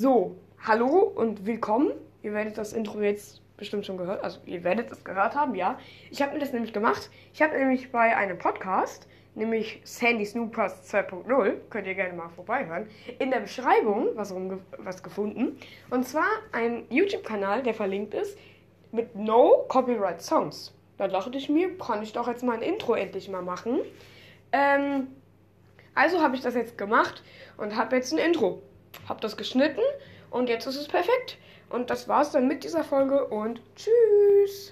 Hallo und willkommen. Ihr werdet das Intro jetzt bestimmt schon gehört. Also ihr werdet es gehört haben, ja. Ich habe mir das nämlich gemacht. Ich habe nämlich bei einem Podcast, nämlich Sandy Snoopers 2.0, könnt ihr gerne mal vorbeihören, in der Beschreibung was, rumge was gefunden. Und zwar ein YouTube-Kanal, der verlinkt ist, mit No Copyright Songs. Da dachte ich mir, kann ich doch jetzt mal ein Intro endlich mal machen. Ähm, also habe ich das jetzt gemacht und habe jetzt ein Intro. Habe das geschnitten und jetzt ist es perfekt. Und das war's dann mit dieser Folge und tschüss.